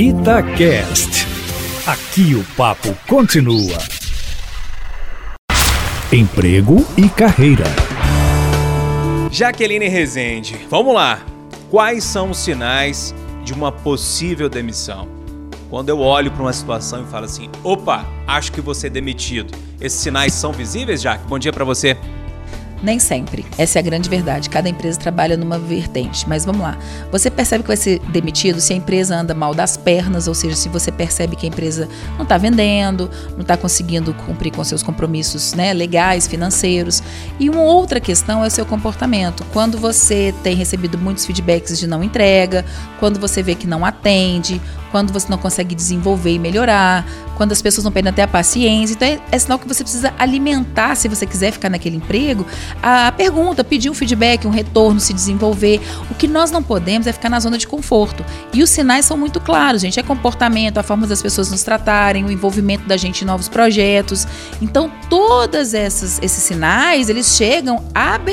Itacast. Aqui o papo continua. Emprego e carreira. Jaqueline Rezende, vamos lá. Quais são os sinais de uma possível demissão? Quando eu olho para uma situação e falo assim: opa, acho que você é demitido. Esses sinais são visíveis, Jaque? Bom dia para você. Nem sempre. Essa é a grande verdade. Cada empresa trabalha numa vertente. Mas vamos lá. Você percebe que vai ser demitido se a empresa anda mal das pernas, ou seja, se você percebe que a empresa não está vendendo, não está conseguindo cumprir com seus compromissos né, legais, financeiros. E uma outra questão é o seu comportamento. Quando você tem recebido muitos feedbacks de não entrega, quando você vê que não atende, quando você não consegue desenvolver e melhorar, quando as pessoas não perdem até a paciência. Então é, é sinal que você precisa alimentar, se você quiser ficar naquele emprego, a pergunta, pedir um feedback, um retorno, se desenvolver. O que nós não podemos é ficar na zona de conforto. E os sinais são muito claros, gente. É comportamento, a forma das pessoas nos tratarem, o envolvimento da gente em novos projetos. Então, todos esses sinais, eles chegam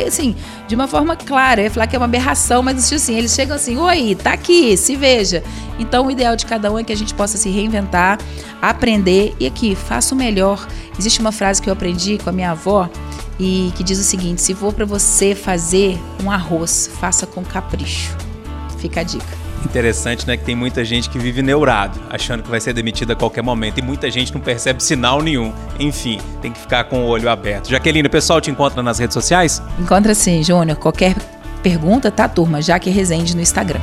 assim, de uma forma clara. Eu ia falar que é uma aberração, mas assim, eles chegam assim, oi, tá aqui, se veja. Então, o ideal de cada um é que a gente possa se reinventar, aprender e aqui, faça o melhor. Existe uma frase que eu aprendi com a minha avó e que diz o seguinte: se for para você fazer um arroz, faça com capricho. Fica a dica. Interessante, né? Que tem muita gente que vive neurado, achando que vai ser demitido a qualquer momento. E muita gente não percebe sinal nenhum. Enfim, tem que ficar com o olho aberto. Jaqueline, o pessoal te encontra nas redes sociais? Encontra sim, Júnior. Qualquer pergunta, tá, turma? Jaque Resende no Instagram.